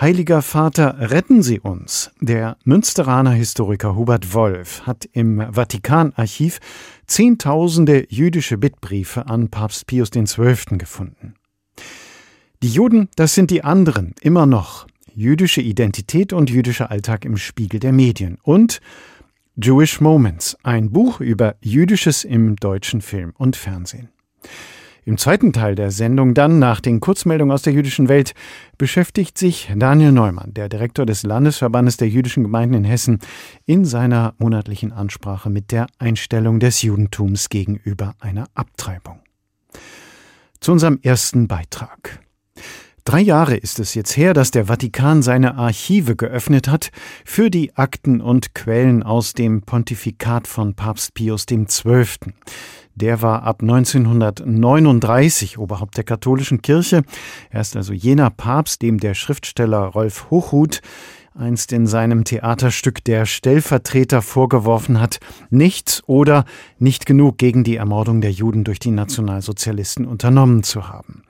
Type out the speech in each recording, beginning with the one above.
Heiliger Vater, retten Sie uns. Der Münsteraner Historiker Hubert Wolf hat im Vatikanarchiv zehntausende jüdische Bittbriefe an Papst Pius XII. gefunden. Die Juden, das sind die anderen, immer noch. Jüdische Identität und jüdischer Alltag im Spiegel der Medien. Und Jewish Moments, ein Buch über Jüdisches im deutschen Film und Fernsehen. Im zweiten Teil der Sendung dann, nach den Kurzmeldungen aus der jüdischen Welt, beschäftigt sich Daniel Neumann, der Direktor des Landesverbandes der jüdischen Gemeinden in Hessen, in seiner monatlichen Ansprache mit der Einstellung des Judentums gegenüber einer Abtreibung. Zu unserem ersten Beitrag. Drei Jahre ist es jetzt her, dass der Vatikan seine Archive geöffnet hat für die Akten und Quellen aus dem Pontifikat von Papst Pius XII. Der war ab 1939 Oberhaupt der katholischen Kirche. Er ist also jener Papst, dem der Schriftsteller Rolf Hochhuth einst in seinem Theaterstück der Stellvertreter vorgeworfen hat, nichts oder nicht genug gegen die Ermordung der Juden durch die Nationalsozialisten unternommen zu haben.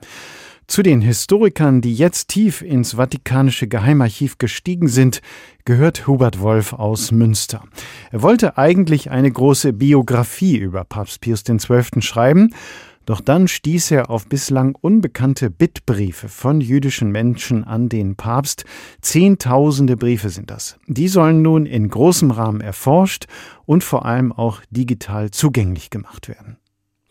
Zu den Historikern, die jetzt tief ins Vatikanische Geheimarchiv gestiegen sind, gehört Hubert Wolf aus Münster. Er wollte eigentlich eine große Biografie über Papst Pius XII. schreiben, doch dann stieß er auf bislang unbekannte Bittbriefe von jüdischen Menschen an den Papst. Zehntausende Briefe sind das. Die sollen nun in großem Rahmen erforscht und vor allem auch digital zugänglich gemacht werden.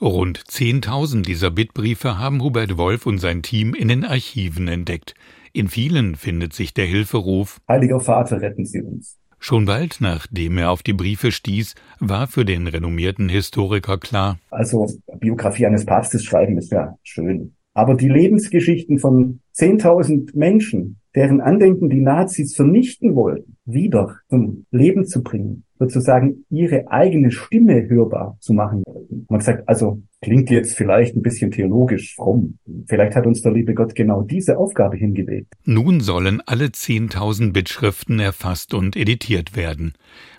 Rund 10.000 dieser Bittbriefe haben Hubert Wolf und sein Team in den Archiven entdeckt. In vielen findet sich der Hilferuf Heiliger Vater, retten Sie uns. Schon bald nachdem er auf die Briefe stieß, war für den renommierten Historiker klar. Also Biografie eines Papstes schreiben ist ja schön. Aber die Lebensgeschichten von 10.000 Menschen, deren Andenken die Nazis vernichten wollten, wieder zum Leben zu bringen, sozusagen ihre eigene Stimme hörbar zu machen. Man gesagt, also klingt jetzt vielleicht ein bisschen theologisch fromm. Vielleicht hat uns der liebe Gott genau diese Aufgabe hingelegt. Nun sollen alle 10.000 Bittschriften erfasst und editiert werden.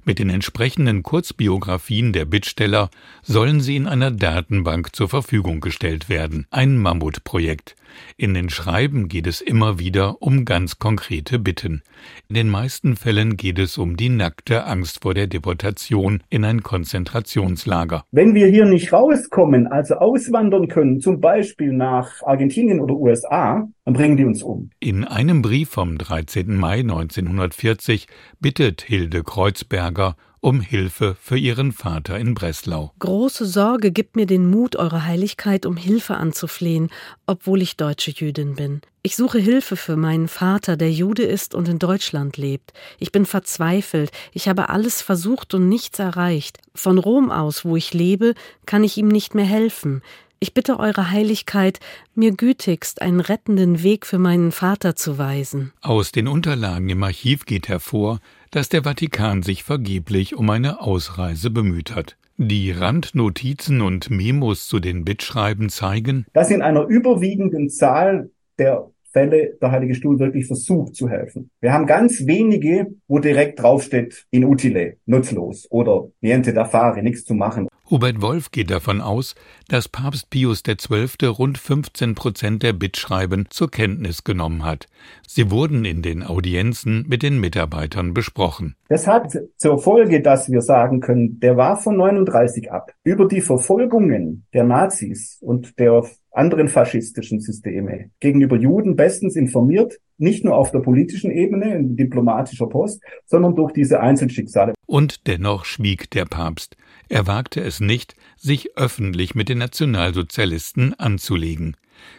Mit den entsprechenden Kurzbiografien der Bittsteller sollen sie in einer Datenbank zur Verfügung gestellt werden. Ein Mammutprojekt. In den Schreiben geht es immer wieder um ganz konkrete Bitten. In den meisten Fällen geht es um die nackte Angst vor der Deportation in ein Konzentrationslager. Wenn wir hier nicht rauskommen, also auswandern können, zum Beispiel nach Argentinien oder USA, dann bringen die uns um. In einem Brief vom 13. Mai 1940 bittet Hilde Kreuzberger um Hilfe für ihren Vater in Breslau. Große Sorge gibt mir den Mut, Eure Heiligkeit um Hilfe anzuflehen, obwohl ich deutsche Jüdin bin. Ich suche Hilfe für meinen Vater, der Jude ist und in Deutschland lebt. Ich bin verzweifelt, ich habe alles versucht und nichts erreicht. Von Rom aus, wo ich lebe, kann ich ihm nicht mehr helfen. Ich bitte Eure Heiligkeit, mir gütigst einen rettenden Weg für meinen Vater zu weisen. Aus den Unterlagen im Archiv geht hervor, dass der Vatikan sich vergeblich um eine Ausreise bemüht hat. Die Randnotizen und Memos zu den Bittschreiben zeigen, dass in einer überwiegenden Zahl der Fälle der Heilige Stuhl wirklich versucht zu helfen. Wir haben ganz wenige, wo direkt draufsteht, inutile, nutzlos oder niente da fare, nichts zu machen. Hubert Wolf geht davon aus, dass Papst Pius XII. rund 15 Prozent der Bittschreiben zur Kenntnis genommen hat. Sie wurden in den Audienzen mit den Mitarbeitern besprochen. Das hat zur Folge, dass wir sagen können, der war von 39 ab. Über die Verfolgungen der Nazis und der anderen faschistischen Systeme gegenüber Juden bestens informiert, nicht nur auf der politischen Ebene, in diplomatischer Post, sondern durch diese Einzelschicksale. Und dennoch schwieg der Papst. Er wagte es nicht, sich öffentlich mit den Nationalsozialisten anzulegen.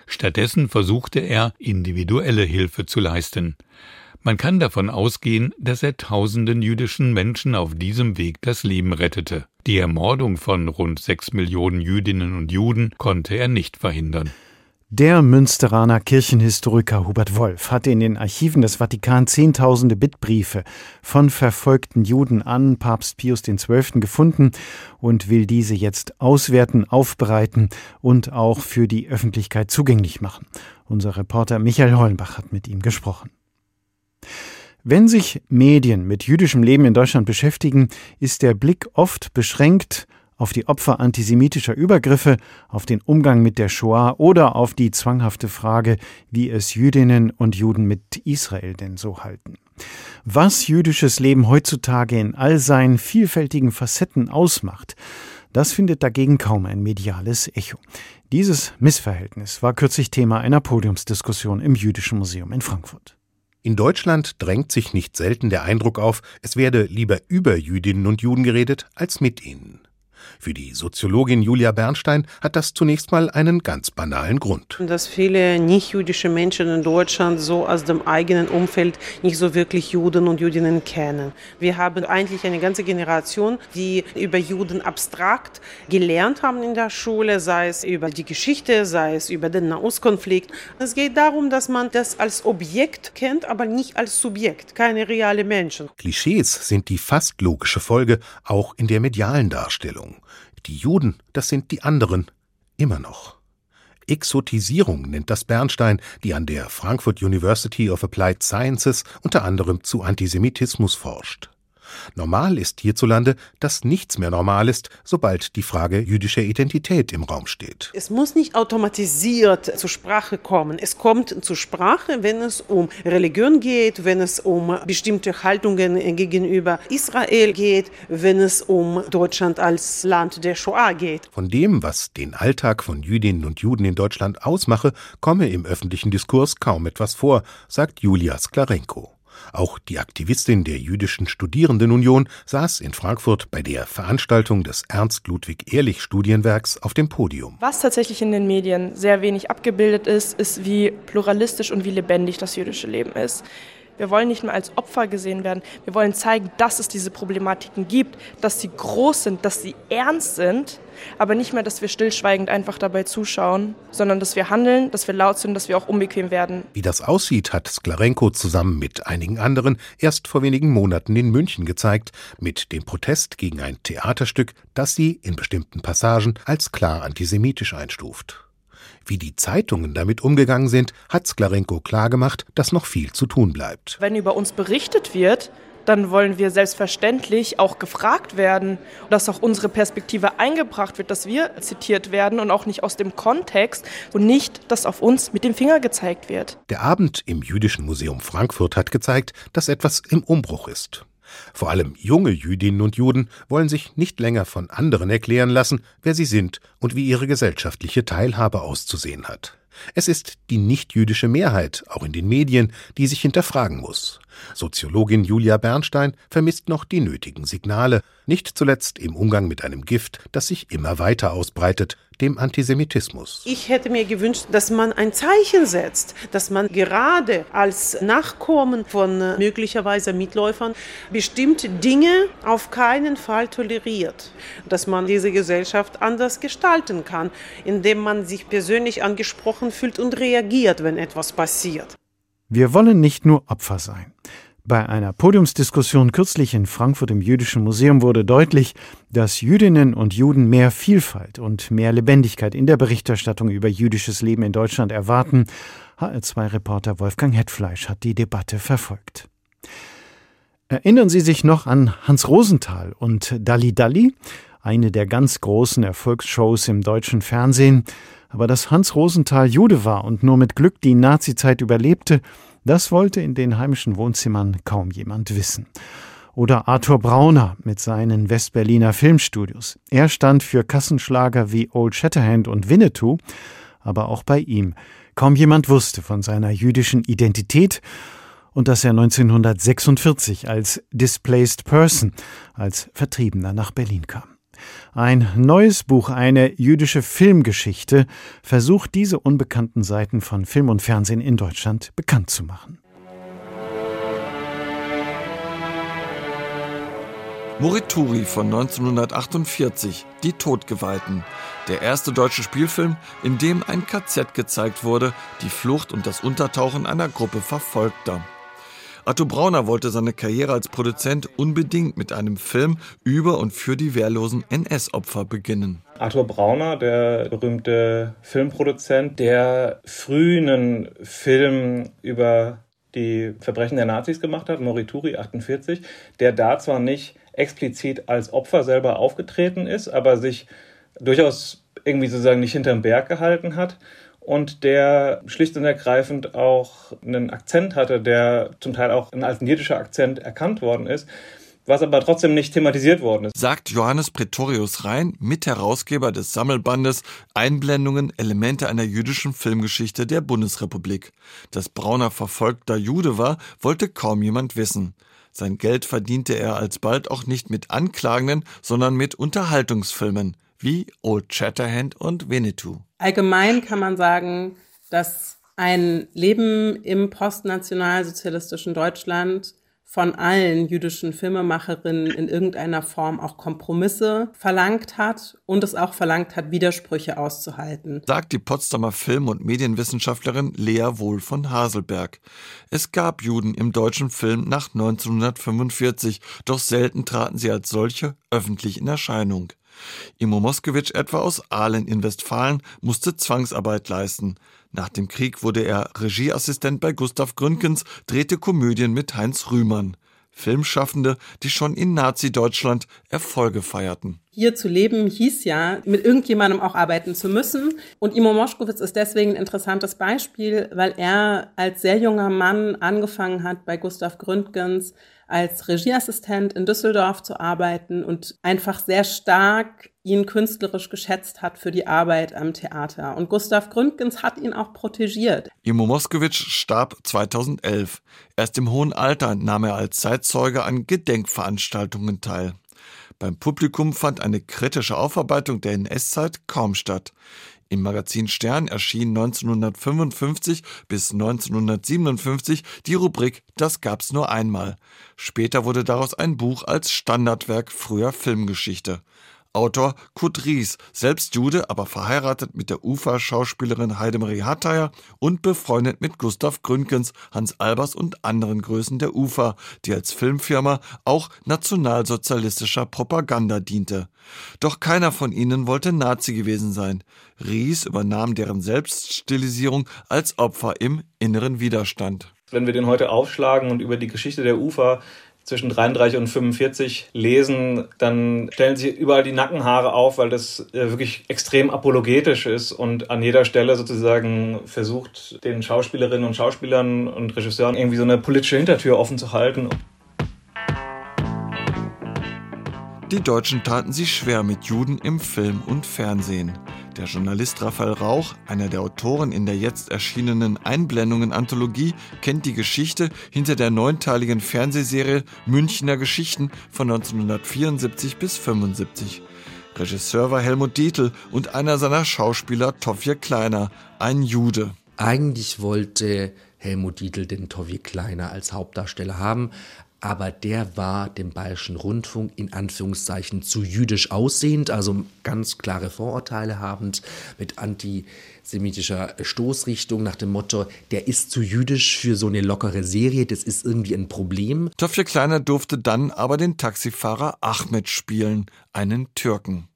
Stattdessen versuchte er, individuelle Hilfe zu leisten. Man kann davon ausgehen, dass er tausenden jüdischen Menschen auf diesem Weg das Leben rettete. Die Ermordung von rund sechs Millionen Jüdinnen und Juden konnte er nicht verhindern. Der Münsteraner Kirchenhistoriker Hubert Wolf hatte in den Archiven des Vatikan zehntausende Bittbriefe von verfolgten Juden an Papst Pius XII. gefunden und will diese jetzt auswerten, aufbereiten und auch für die Öffentlichkeit zugänglich machen. Unser Reporter Michael Hollenbach hat mit ihm gesprochen. Wenn sich Medien mit jüdischem Leben in Deutschland beschäftigen, ist der Blick oft beschränkt auf die Opfer antisemitischer Übergriffe, auf den Umgang mit der Shoah oder auf die zwanghafte Frage, wie es Jüdinnen und Juden mit Israel denn so halten. Was jüdisches Leben heutzutage in all seinen vielfältigen Facetten ausmacht, das findet dagegen kaum ein mediales Echo. Dieses Missverhältnis war kürzlich Thema einer Podiumsdiskussion im Jüdischen Museum in Frankfurt. In Deutschland drängt sich nicht selten der Eindruck auf, es werde lieber über Jüdinnen und Juden geredet als mit ihnen. Für die Soziologin Julia Bernstein hat das zunächst mal einen ganz banalen Grund. Dass viele nicht-jüdische Menschen in Deutschland so aus dem eigenen Umfeld nicht so wirklich Juden und Jüdinnen kennen. Wir haben eigentlich eine ganze Generation, die über Juden abstrakt gelernt haben in der Schule, sei es über die Geschichte, sei es über den Nahostkonflikt. Es geht darum, dass man das als Objekt kennt, aber nicht als Subjekt, keine reale Menschen. Klischees sind die fast logische Folge, auch in der medialen Darstellung. Die Juden, das sind die anderen, immer noch. Exotisierung nennt das Bernstein, die an der Frankfurt University of Applied Sciences unter anderem zu Antisemitismus forscht. Normal ist hierzulande, dass nichts mehr normal ist, sobald die Frage jüdischer Identität im Raum steht. Es muss nicht automatisiert zur Sprache kommen. Es kommt zur Sprache, wenn es um Religion geht, wenn es um bestimmte Haltungen gegenüber Israel geht, wenn es um Deutschland als Land der Shoah geht. Von dem, was den Alltag von Jüdinnen und Juden in Deutschland ausmache, komme im öffentlichen Diskurs kaum etwas vor, sagt Julia Sklarenko. Auch die Aktivistin der Jüdischen Studierendenunion saß in Frankfurt bei der Veranstaltung des Ernst Ludwig Ehrlich Studienwerks auf dem Podium. Was tatsächlich in den Medien sehr wenig abgebildet ist, ist, wie pluralistisch und wie lebendig das jüdische Leben ist. Wir wollen nicht mehr als Opfer gesehen werden. Wir wollen zeigen, dass es diese Problematiken gibt, dass sie groß sind, dass sie ernst sind, aber nicht mehr, dass wir stillschweigend einfach dabei zuschauen, sondern dass wir handeln, dass wir laut sind, dass wir auch unbequem werden. Wie das aussieht, hat Sklarenko zusammen mit einigen anderen erst vor wenigen Monaten in München gezeigt, mit dem Protest gegen ein Theaterstück, das sie in bestimmten Passagen als klar antisemitisch einstuft. Wie die Zeitungen damit umgegangen sind, hat Sklarenko klargemacht, dass noch viel zu tun bleibt. Wenn über uns berichtet wird, dann wollen wir selbstverständlich auch gefragt werden, dass auch unsere Perspektive eingebracht wird, dass wir zitiert werden und auch nicht aus dem Kontext und nicht, dass auf uns mit dem Finger gezeigt wird. Der Abend im Jüdischen Museum Frankfurt hat gezeigt, dass etwas im Umbruch ist. Vor allem junge Jüdinnen und Juden wollen sich nicht länger von anderen erklären lassen, wer sie sind und wie ihre gesellschaftliche Teilhabe auszusehen hat. Es ist die nichtjüdische Mehrheit, auch in den Medien, die sich hinterfragen muss. Soziologin Julia Bernstein vermisst noch die nötigen Signale, nicht zuletzt im Umgang mit einem Gift, das sich immer weiter ausbreitet, dem Antisemitismus. Ich hätte mir gewünscht, dass man ein Zeichen setzt, dass man gerade als Nachkommen von möglicherweise Mitläufern bestimmte Dinge auf keinen Fall toleriert, dass man diese Gesellschaft anders gestalten kann, indem man sich persönlich angesprochen fühlt und reagiert, wenn etwas passiert. Wir wollen nicht nur Opfer sein. Bei einer Podiumsdiskussion kürzlich in Frankfurt im Jüdischen Museum wurde deutlich, dass Jüdinnen und Juden mehr Vielfalt und mehr Lebendigkeit in der Berichterstattung über jüdisches Leben in Deutschland erwarten. HR2-Reporter Wolfgang Hetfleisch hat die Debatte verfolgt. Erinnern Sie sich noch an Hans Rosenthal und Dalli Dalli, eine der ganz großen Erfolgsshows im deutschen Fernsehen? Aber dass Hans Rosenthal Jude war und nur mit Glück die Nazizeit überlebte, das wollte in den heimischen Wohnzimmern kaum jemand wissen. Oder Arthur Brauner mit seinen Westberliner Filmstudios. Er stand für Kassenschlager wie Old Shatterhand und Winnetou, aber auch bei ihm. Kaum jemand wusste von seiner jüdischen Identität und dass er 1946 als Displaced Person, als Vertriebener nach Berlin kam. Ein neues Buch, eine jüdische Filmgeschichte, versucht diese unbekannten Seiten von Film und Fernsehen in Deutschland bekannt zu machen. Morituri von 1948, Die Todgeweihten. Der erste deutsche Spielfilm, in dem ein KZ gezeigt wurde, die Flucht und das Untertauchen einer Gruppe Verfolgter. Arthur Brauner wollte seine Karriere als Produzent unbedingt mit einem Film über und für die wehrlosen NS-Opfer beginnen. Arthur Brauner, der berühmte Filmproduzent, der früh einen Film über die Verbrechen der Nazis gemacht hat, Morituri 48, der da zwar nicht explizit als Opfer selber aufgetreten ist, aber sich durchaus irgendwie sozusagen nicht hinterm Berg gehalten hat und der schlicht und ergreifend auch einen Akzent hatte, der zum Teil auch als jiddischer Akzent erkannt worden ist, was aber trotzdem nicht thematisiert worden ist. Sagt Johannes Pretorius Rhein, Mitherausgeber des Sammelbandes Einblendungen, Elemente einer jüdischen Filmgeschichte der Bundesrepublik. Dass Brauner verfolgter Jude war, wollte kaum jemand wissen. Sein Geld verdiente er alsbald auch nicht mit Anklagenden, sondern mit Unterhaltungsfilmen wie Old Shatterhand und Winnetou. Allgemein kann man sagen, dass ein Leben im postnationalsozialistischen Deutschland von allen jüdischen Filmemacherinnen in irgendeiner Form auch Kompromisse verlangt hat und es auch verlangt hat, Widersprüche auszuhalten. Sagt die Potsdamer Film- und Medienwissenschaftlerin Lea Wohl von Haselberg. Es gab Juden im deutschen Film nach 1945, doch selten traten sie als solche öffentlich in Erscheinung. Imo Moskowitsch etwa aus Aalen in Westfalen musste Zwangsarbeit leisten. Nach dem Krieg wurde er Regieassistent bei Gustav Gründgens, drehte Komödien mit Heinz Rühmann. Filmschaffende, die schon in Nazi-Deutschland Erfolge feierten. Hier zu leben hieß ja, mit irgendjemandem auch arbeiten zu müssen. Und Imo Moschkowitz ist deswegen ein interessantes Beispiel, weil er als sehr junger Mann angefangen hat, bei Gustav Gründgens als Regieassistent in Düsseldorf zu arbeiten und einfach sehr stark ihn künstlerisch geschätzt hat für die Arbeit am Theater. Und Gustav Gründgens hat ihn auch protegiert. Imo Moskowitsch starb 2011. Erst im hohen Alter nahm er als Zeitzeuge an Gedenkveranstaltungen teil. Beim Publikum fand eine kritische Aufarbeitung der NS-Zeit kaum statt. Im Magazin Stern erschien 1955 bis 1957 die Rubrik Das gab's nur einmal. Später wurde daraus ein Buch als Standardwerk früher Filmgeschichte. Autor Kurt Ries, selbst Jude, aber verheiratet mit der Ufa-Schauspielerin Heidemarie Hatteier und befreundet mit Gustav Gründgens, Hans Albers und anderen Größen der Ufa, die als Filmfirma auch nationalsozialistischer Propaganda diente. Doch keiner von ihnen wollte Nazi gewesen sein. Ries übernahm deren Selbststilisierung als Opfer im inneren Widerstand. Wenn wir den heute aufschlagen und über die Geschichte der Ufa zwischen 33 und 45 lesen, dann stellen sich überall die Nackenhaare auf, weil das äh, wirklich extrem apologetisch ist und an jeder Stelle sozusagen versucht, den Schauspielerinnen und Schauspielern und Regisseuren irgendwie so eine politische Hintertür offen zu halten. Die Deutschen taten sich schwer mit Juden im Film und Fernsehen. Der Journalist Raphael Rauch, einer der Autoren in der jetzt erschienenen Einblendungen-Anthologie, kennt die Geschichte hinter der neunteiligen Fernsehserie Münchner Geschichten von 1974 bis 75. Regisseur war Helmut Dietl und einer seiner Schauspieler Tovje Kleiner, ein Jude. Eigentlich wollte Helmut Dietl den Tovje Kleiner als Hauptdarsteller haben, aber der war dem Bayerischen Rundfunk in Anführungszeichen zu jüdisch aussehend, also ganz klare Vorurteile habend, mit antisemitischer Stoßrichtung nach dem Motto, der ist zu jüdisch für so eine lockere Serie, das ist irgendwie ein Problem. Töffel Kleiner durfte dann aber den Taxifahrer Ahmed spielen, einen Türken.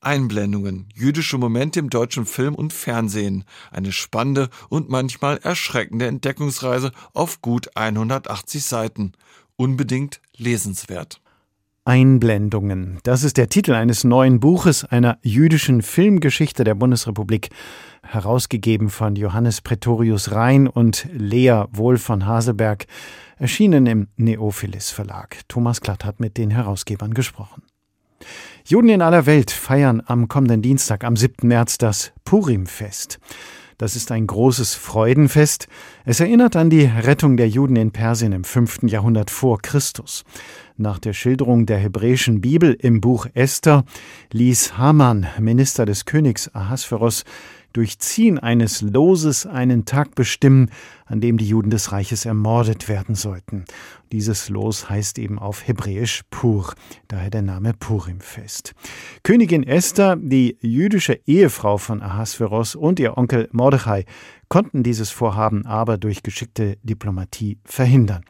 Einblendungen, jüdische Momente im deutschen Film und Fernsehen, eine spannende und manchmal erschreckende Entdeckungsreise auf gut 180 Seiten unbedingt lesenswert. Einblendungen. Das ist der Titel eines neuen Buches einer jüdischen Filmgeschichte der Bundesrepublik, herausgegeben von Johannes Pretorius Rhein und Lea Wohl von Haselberg, erschienen im Neophilis Verlag. Thomas Klatt hat mit den Herausgebern gesprochen. Juden in aller Welt feiern am kommenden Dienstag, am 7. März, das Purimfest. Das ist ein großes Freudenfest. Es erinnert an die Rettung der Juden in Persien im 5. Jahrhundert vor Christus. Nach der Schilderung der hebräischen Bibel im Buch Esther ließ Haman, Minister des Königs Ahasveros, durch Ziehen eines Loses einen Tag bestimmen, an dem die Juden des Reiches ermordet werden sollten. Dieses Los heißt eben auf Hebräisch Pur, daher der Name Purimfest. Königin Esther, die jüdische Ehefrau von Ahasveros und ihr Onkel Mordechai konnten dieses Vorhaben aber durch geschickte Diplomatie verhindern.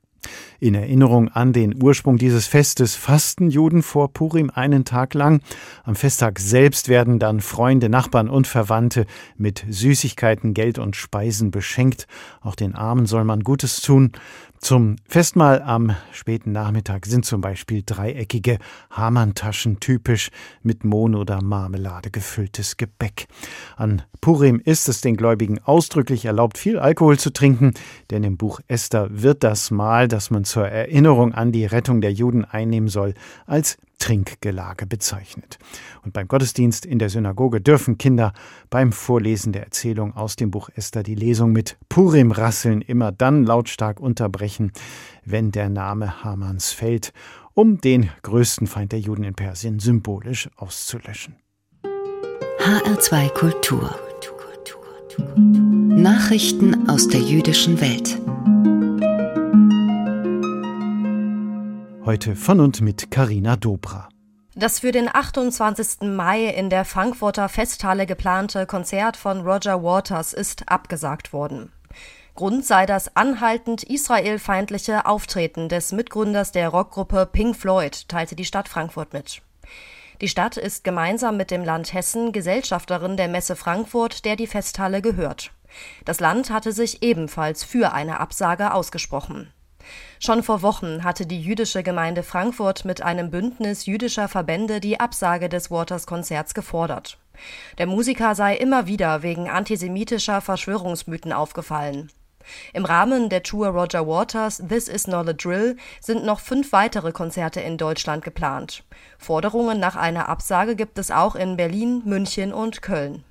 In Erinnerung an den Ursprung dieses Festes fasten Juden vor Purim einen Tag lang. Am Festtag selbst werden dann Freunde, Nachbarn und Verwandte mit Süßigkeiten, Geld und Speisen beschenkt. Auch den Armen soll man Gutes tun. Zum Festmahl am späten Nachmittag sind zum Beispiel dreieckige Hamantaschen typisch mit Mohn oder Marmelade gefülltes Gebäck. An Purim ist es den Gläubigen ausdrücklich erlaubt, viel Alkohol zu trinken, denn im Buch Esther wird das Mahl, das man zur Erinnerung an die Rettung der Juden einnehmen soll, als Trinkgelage bezeichnet. Und beim Gottesdienst in der Synagoge dürfen Kinder beim Vorlesen der Erzählung aus dem Buch Esther die Lesung mit Purim-Rasseln immer dann lautstark unterbrechen, wenn der Name Hamans fällt, um den größten Feind der Juden in Persien symbolisch auszulöschen. HR2 Kultur. Nachrichten aus der jüdischen Welt. Heute von und mit Karina Dobra. Das für den 28. Mai in der Frankfurter Festhalle geplante Konzert von Roger Waters ist abgesagt worden. Grund sei das anhaltend israelfeindliche Auftreten des Mitgründers der Rockgruppe Pink Floyd, teilte die Stadt Frankfurt mit. Die Stadt ist gemeinsam mit dem Land Hessen Gesellschafterin der Messe Frankfurt, der die Festhalle gehört. Das Land hatte sich ebenfalls für eine Absage ausgesprochen. Schon vor Wochen hatte die jüdische Gemeinde Frankfurt mit einem Bündnis jüdischer Verbände die Absage des Waters-Konzerts gefordert. Der Musiker sei immer wieder wegen antisemitischer Verschwörungsmythen aufgefallen. Im Rahmen der Tour Roger Waters This Is Not a Drill sind noch fünf weitere Konzerte in Deutschland geplant. Forderungen nach einer Absage gibt es auch in Berlin, München und Köln.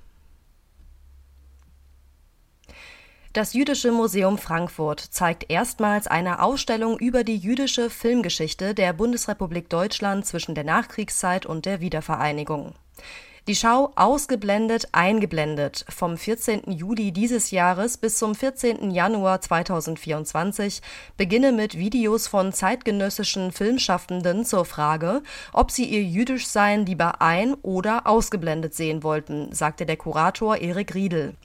Das Jüdische Museum Frankfurt zeigt erstmals eine Ausstellung über die jüdische Filmgeschichte der Bundesrepublik Deutschland zwischen der Nachkriegszeit und der Wiedervereinigung. Die Schau Ausgeblendet, eingeblendet vom 14. Juli dieses Jahres bis zum 14. Januar 2024 beginne mit Videos von zeitgenössischen Filmschaffenden zur Frage, ob sie ihr Jüdischsein lieber ein- oder ausgeblendet sehen wollten, sagte der Kurator Erik Riedel.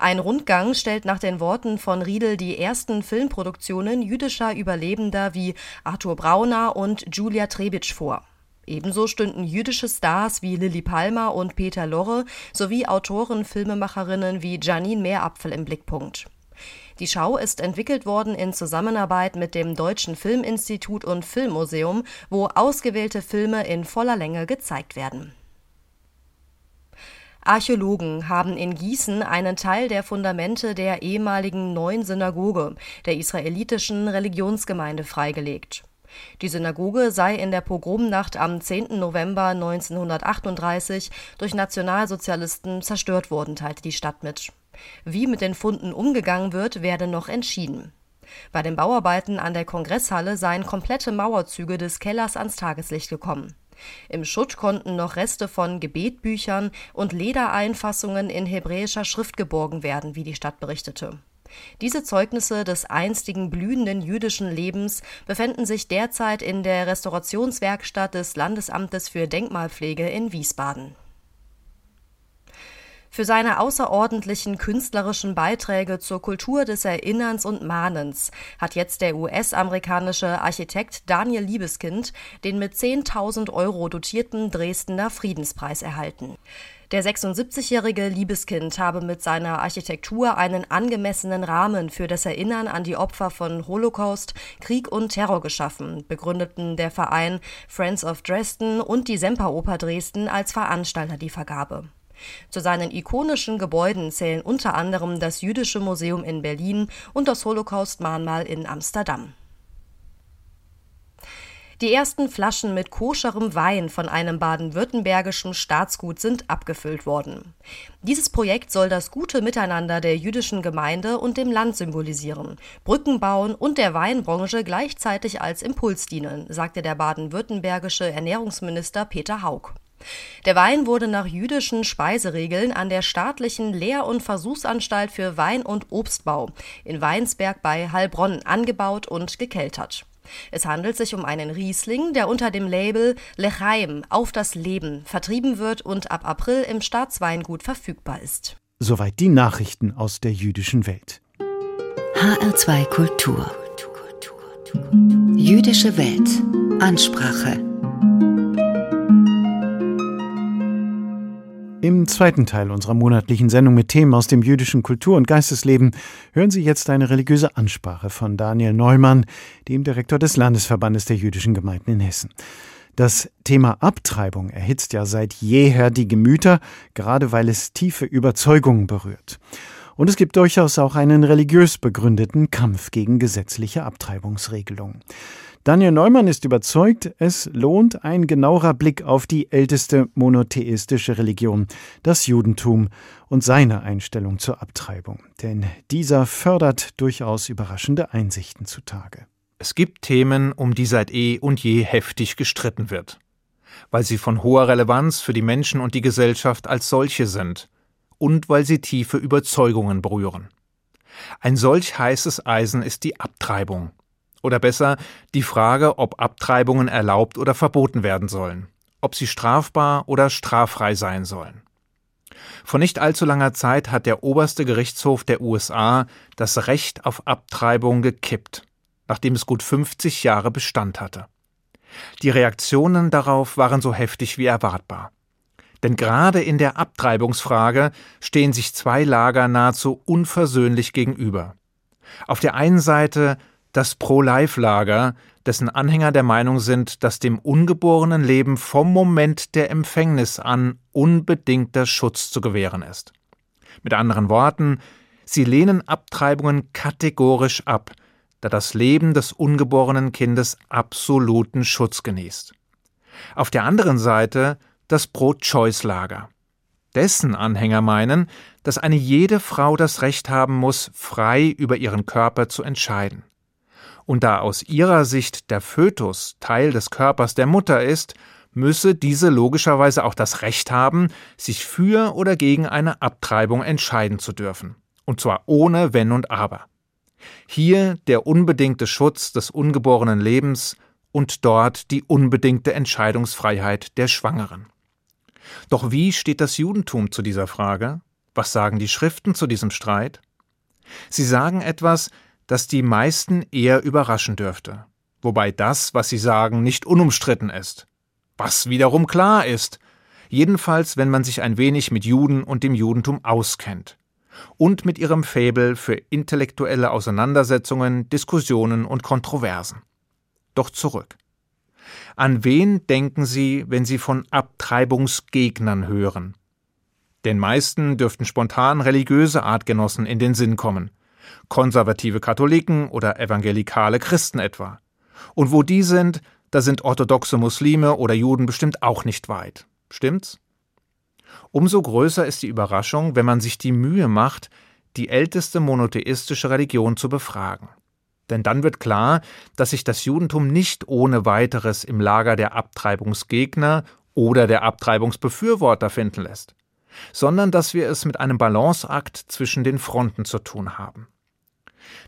Ein Rundgang stellt nach den Worten von Riedel die ersten Filmproduktionen jüdischer Überlebender wie Arthur Brauner und Julia Trebitsch vor. Ebenso stünden jüdische Stars wie Lilly Palmer und Peter Lorre sowie Autoren, Filmemacherinnen wie Janine Meerapfel im Blickpunkt. Die Schau ist entwickelt worden in Zusammenarbeit mit dem Deutschen Filminstitut und Filmmuseum, wo ausgewählte Filme in voller Länge gezeigt werden. Archäologen haben in Gießen einen Teil der Fundamente der ehemaligen Neuen Synagoge, der israelitischen Religionsgemeinde, freigelegt. Die Synagoge sei in der Pogromnacht am 10. November 1938 durch Nationalsozialisten zerstört worden, teilte die Stadt mit. Wie mit den Funden umgegangen wird, werde noch entschieden. Bei den Bauarbeiten an der Kongresshalle seien komplette Mauerzüge des Kellers ans Tageslicht gekommen. Im Schutt konnten noch Reste von Gebetbüchern und Ledereinfassungen in hebräischer Schrift geborgen werden, wie die Stadt berichtete. Diese Zeugnisse des einstigen blühenden jüdischen Lebens befänden sich derzeit in der Restaurationswerkstatt des Landesamtes für Denkmalpflege in Wiesbaden für seine außerordentlichen künstlerischen Beiträge zur Kultur des Erinnerns und Mahnens hat jetzt der US-amerikanische Architekt Daniel Liebeskind den mit 10.000 Euro dotierten Dresdner Friedenspreis erhalten. Der 76-jährige Liebeskind habe mit seiner Architektur einen angemessenen Rahmen für das Erinnern an die Opfer von Holocaust, Krieg und Terror geschaffen, begründeten der Verein Friends of Dresden und die Semperoper Dresden als Veranstalter die Vergabe. Zu seinen ikonischen Gebäuden zählen unter anderem das Jüdische Museum in Berlin und das Holocaust-Mahnmal in Amsterdam. Die ersten Flaschen mit koscherem Wein von einem baden-württembergischen Staatsgut sind abgefüllt worden. Dieses Projekt soll das gute Miteinander der jüdischen Gemeinde und dem Land symbolisieren, Brücken bauen und der Weinbranche gleichzeitig als Impuls dienen, sagte der baden-württembergische Ernährungsminister Peter Haug. Der Wein wurde nach jüdischen Speiseregeln an der staatlichen Lehr- und Versuchsanstalt für Wein- und Obstbau in Weinsberg bei Heilbronn angebaut und gekeltert. Es handelt sich um einen Riesling, der unter dem Label Lechaim auf das Leben vertrieben wird und ab April im Staatsweingut verfügbar ist. Soweit die Nachrichten aus der jüdischen Welt. HR2 Kultur. Jüdische Welt. Ansprache. Im zweiten Teil unserer monatlichen Sendung mit Themen aus dem jüdischen Kultur- und Geistesleben hören Sie jetzt eine religiöse Ansprache von Daniel Neumann, dem Direktor des Landesverbandes der jüdischen Gemeinden in Hessen. Das Thema Abtreibung erhitzt ja seit jeher die Gemüter, gerade weil es tiefe Überzeugungen berührt. Und es gibt durchaus auch einen religiös begründeten Kampf gegen gesetzliche Abtreibungsregelungen. Daniel Neumann ist überzeugt, es lohnt ein genauerer Blick auf die älteste monotheistische Religion, das Judentum, und seine Einstellung zur Abtreibung. Denn dieser fördert durchaus überraschende Einsichten zutage. Es gibt Themen, um die seit eh und je heftig gestritten wird, weil sie von hoher Relevanz für die Menschen und die Gesellschaft als solche sind und weil sie tiefe Überzeugungen berühren. Ein solch heißes Eisen ist die Abtreibung, oder besser die Frage, ob Abtreibungen erlaubt oder verboten werden sollen, ob sie strafbar oder straffrei sein sollen. Vor nicht allzu langer Zeit hat der oberste Gerichtshof der USA das Recht auf Abtreibung gekippt, nachdem es gut 50 Jahre Bestand hatte. Die Reaktionen darauf waren so heftig wie erwartbar. Denn gerade in der Abtreibungsfrage stehen sich zwei Lager nahezu unversöhnlich gegenüber. Auf der einen Seite das Pro-Life-Lager, dessen Anhänger der Meinung sind, dass dem ungeborenen Leben vom Moment der Empfängnis an unbedingter Schutz zu gewähren ist. Mit anderen Worten, sie lehnen Abtreibungen kategorisch ab, da das Leben des ungeborenen Kindes absoluten Schutz genießt. Auf der anderen Seite das Pro-Choice-Lager. Dessen Anhänger meinen, dass eine jede Frau das Recht haben muss, frei über ihren Körper zu entscheiden. Und da aus ihrer Sicht der Fötus Teil des Körpers der Mutter ist, müsse diese logischerweise auch das Recht haben, sich für oder gegen eine Abtreibung entscheiden zu dürfen. Und zwar ohne Wenn und Aber. Hier der unbedingte Schutz des ungeborenen Lebens und dort die unbedingte Entscheidungsfreiheit der Schwangeren. Doch wie steht das Judentum zu dieser Frage? Was sagen die Schriften zu diesem Streit? Sie sagen etwas, das die meisten eher überraschen dürfte, wobei das, was sie sagen, nicht unumstritten ist. Was wiederum klar ist, jedenfalls wenn man sich ein wenig mit Juden und dem Judentum auskennt und mit ihrem Faible für intellektuelle Auseinandersetzungen, Diskussionen und Kontroversen. Doch zurück. An wen denken Sie, wenn Sie von Abtreibungsgegnern hören? Den meisten dürften spontan religiöse Artgenossen in den Sinn kommen, konservative Katholiken oder evangelikale Christen etwa. Und wo die sind, da sind orthodoxe Muslime oder Juden bestimmt auch nicht weit. Stimmt's? Umso größer ist die Überraschung, wenn man sich die Mühe macht, die älteste monotheistische Religion zu befragen. Denn dann wird klar, dass sich das Judentum nicht ohne weiteres im Lager der Abtreibungsgegner oder der Abtreibungsbefürworter finden lässt, sondern dass wir es mit einem Balanceakt zwischen den Fronten zu tun haben.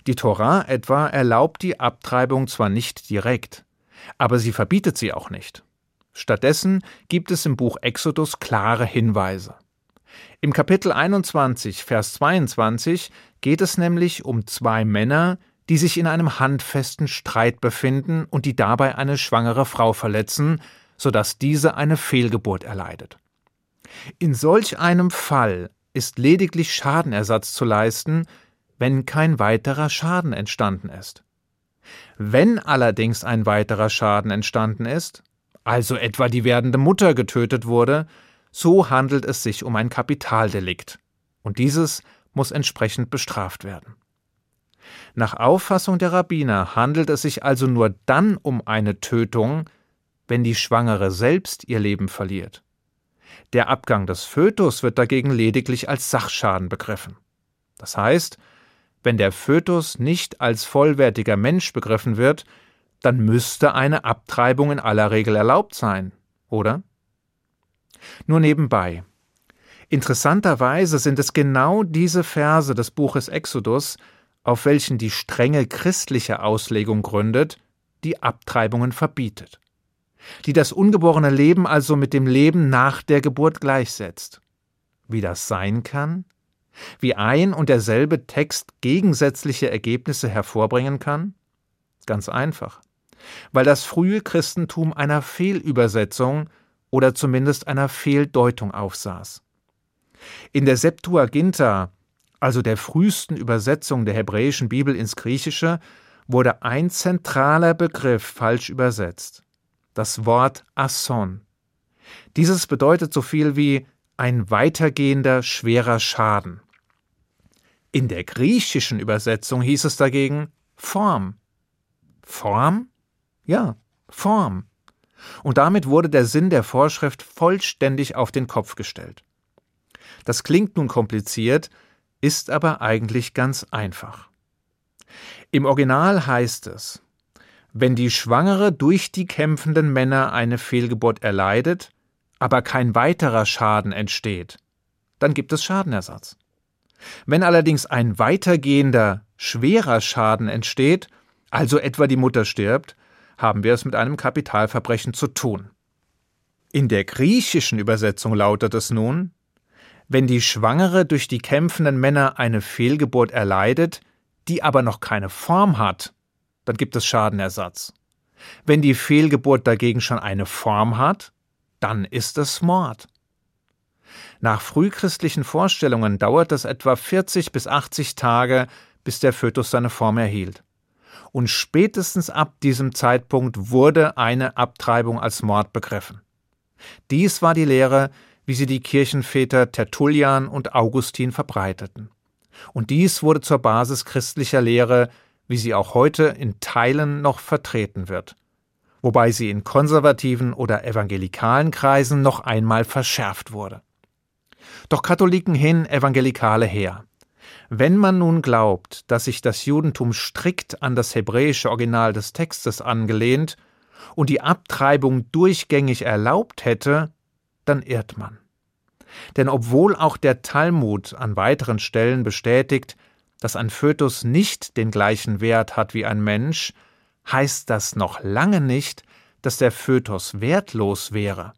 Die Torah etwa erlaubt die Abtreibung zwar nicht direkt, aber sie verbietet sie auch nicht. Stattdessen gibt es im Buch Exodus klare Hinweise. Im Kapitel 21, Vers 22 geht es nämlich um zwei Männer, die sich in einem handfesten Streit befinden und die dabei eine schwangere Frau verletzen, sodass diese eine Fehlgeburt erleidet. In solch einem Fall ist lediglich Schadenersatz zu leisten, wenn kein weiterer Schaden entstanden ist. Wenn allerdings ein weiterer Schaden entstanden ist, also etwa die werdende Mutter getötet wurde, so handelt es sich um ein Kapitaldelikt, und dieses muss entsprechend bestraft werden. Nach Auffassung der Rabbiner handelt es sich also nur dann um eine Tötung, wenn die Schwangere selbst ihr Leben verliert. Der Abgang des Fötus wird dagegen lediglich als Sachschaden begriffen. Das heißt, wenn der Fötus nicht als vollwertiger Mensch begriffen wird, dann müsste eine Abtreibung in aller Regel erlaubt sein, oder? Nur nebenbei. Interessanterweise sind es genau diese Verse des Buches Exodus, auf welchen die strenge christliche Auslegung gründet, die Abtreibungen verbietet, die das ungeborene Leben also mit dem Leben nach der Geburt gleichsetzt. Wie das sein kann? Wie ein und derselbe Text gegensätzliche Ergebnisse hervorbringen kann? Ganz einfach. Weil das frühe Christentum einer Fehlübersetzung oder zumindest einer Fehldeutung aufsaß. In der Septuaginta, also der frühesten Übersetzung der hebräischen Bibel ins Griechische, wurde ein zentraler Begriff falsch übersetzt. Das Wort Asson. Dieses bedeutet so viel wie ein weitergehender schwerer Schaden. In der griechischen Übersetzung hieß es dagegen Form. Form? Ja, Form. Und damit wurde der Sinn der Vorschrift vollständig auf den Kopf gestellt. Das klingt nun kompliziert, ist aber eigentlich ganz einfach. Im Original heißt es, wenn die Schwangere durch die kämpfenden Männer eine Fehlgeburt erleidet, aber kein weiterer Schaden entsteht, dann gibt es Schadenersatz. Wenn allerdings ein weitergehender, schwerer Schaden entsteht, also etwa die Mutter stirbt, haben wir es mit einem Kapitalverbrechen zu tun. In der griechischen Übersetzung lautet es nun Wenn die Schwangere durch die kämpfenden Männer eine Fehlgeburt erleidet, die aber noch keine Form hat, dann gibt es Schadenersatz. Wenn die Fehlgeburt dagegen schon eine Form hat, dann ist es Mord. Nach frühchristlichen Vorstellungen dauert es etwa 40 bis 80 Tage, bis der Fötus seine Form erhielt. Und spätestens ab diesem Zeitpunkt wurde eine Abtreibung als Mord begriffen. Dies war die Lehre, wie sie die Kirchenväter Tertullian und Augustin verbreiteten. Und dies wurde zur Basis christlicher Lehre, wie sie auch heute in Teilen noch vertreten wird, wobei sie in konservativen oder evangelikalen Kreisen noch einmal verschärft wurde. Doch Katholiken hin, Evangelikale her. Wenn man nun glaubt, dass sich das Judentum strikt an das hebräische Original des Textes angelehnt und die Abtreibung durchgängig erlaubt hätte, dann irrt man. Denn obwohl auch der Talmud an weiteren Stellen bestätigt, dass ein Fötus nicht den gleichen Wert hat wie ein Mensch, heißt das noch lange nicht, dass der Fötus wertlos wäre.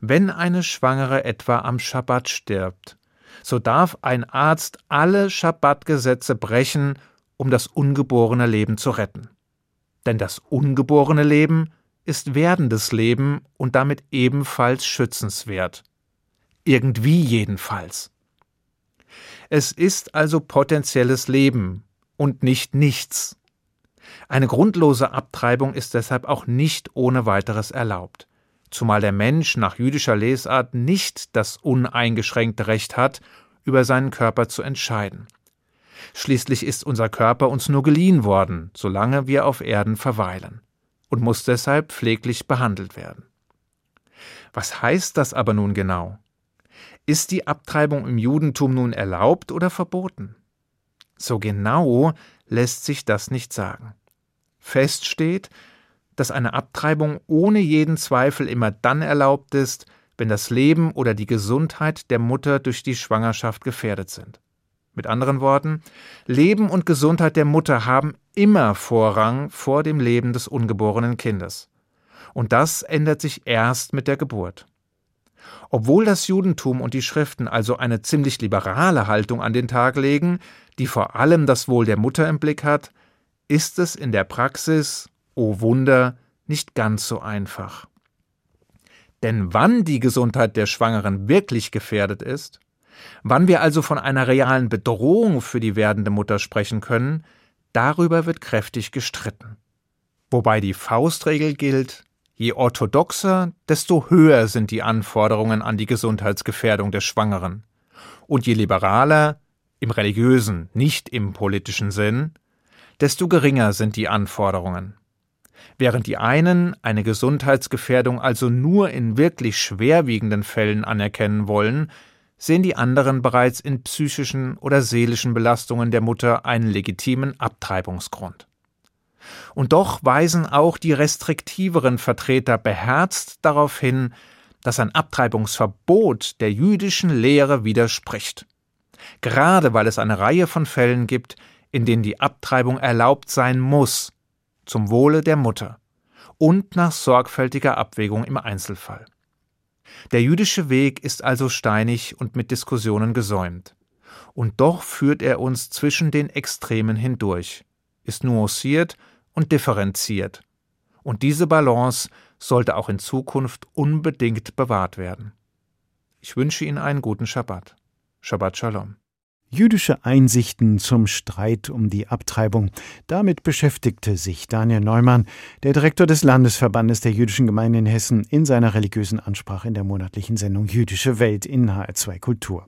Wenn eine Schwangere etwa am Schabbat stirbt, so darf ein Arzt alle Schabbatgesetze brechen, um das ungeborene Leben zu retten. Denn das ungeborene Leben ist werdendes Leben und damit ebenfalls schützenswert. Irgendwie jedenfalls. Es ist also potenzielles Leben und nicht nichts. Eine grundlose Abtreibung ist deshalb auch nicht ohne weiteres erlaubt zumal der Mensch nach jüdischer Lesart nicht das uneingeschränkte Recht hat, über seinen Körper zu entscheiden. Schließlich ist unser Körper uns nur geliehen worden, solange wir auf Erden verweilen, und muss deshalb pfleglich behandelt werden. Was heißt das aber nun genau? Ist die Abtreibung im Judentum nun erlaubt oder verboten? So genau lässt sich das nicht sagen. Fest steht, dass eine Abtreibung ohne jeden Zweifel immer dann erlaubt ist, wenn das Leben oder die Gesundheit der Mutter durch die Schwangerschaft gefährdet sind. Mit anderen Worten, Leben und Gesundheit der Mutter haben immer Vorrang vor dem Leben des ungeborenen Kindes. Und das ändert sich erst mit der Geburt. Obwohl das Judentum und die Schriften also eine ziemlich liberale Haltung an den Tag legen, die vor allem das Wohl der Mutter im Blick hat, ist es in der Praxis oh Wunder, nicht ganz so einfach. Denn wann die Gesundheit der Schwangeren wirklich gefährdet ist, wann wir also von einer realen Bedrohung für die werdende Mutter sprechen können, darüber wird kräftig gestritten. Wobei die Faustregel gilt, je orthodoxer, desto höher sind die Anforderungen an die Gesundheitsgefährdung der Schwangeren, und je liberaler, im religiösen, nicht im politischen Sinn, desto geringer sind die Anforderungen. Während die einen eine Gesundheitsgefährdung also nur in wirklich schwerwiegenden Fällen anerkennen wollen, sehen die anderen bereits in psychischen oder seelischen Belastungen der Mutter einen legitimen Abtreibungsgrund. Und doch weisen auch die restriktiveren Vertreter beherzt darauf hin, dass ein Abtreibungsverbot der jüdischen Lehre widerspricht. Gerade weil es eine Reihe von Fällen gibt, in denen die Abtreibung erlaubt sein muss, zum Wohle der Mutter und nach sorgfältiger Abwägung im Einzelfall. Der jüdische Weg ist also steinig und mit Diskussionen gesäumt. Und doch führt er uns zwischen den Extremen hindurch, ist nuanciert und differenziert. Und diese Balance sollte auch in Zukunft unbedingt bewahrt werden. Ich wünsche Ihnen einen guten Schabbat. Shabbat Shalom. Jüdische Einsichten zum Streit um die Abtreibung. Damit beschäftigte sich Daniel Neumann, der Direktor des Landesverbandes der jüdischen Gemeinden in Hessen, in seiner religiösen Ansprache in der monatlichen Sendung Jüdische Welt in HR2 Kultur.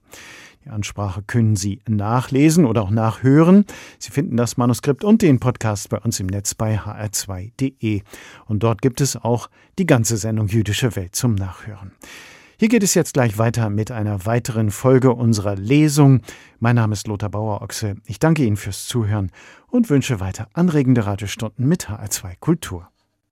Die Ansprache können Sie nachlesen oder auch nachhören. Sie finden das Manuskript und den Podcast bei uns im Netz bei hr2.de. Und dort gibt es auch die ganze Sendung Jüdische Welt zum Nachhören. Hier geht es jetzt gleich weiter mit einer weiteren Folge unserer Lesung. Mein Name ist Lothar Bauer-Ochse. Ich danke Ihnen fürs Zuhören und wünsche weiter anregende Radiostunden mit HR2 Kultur.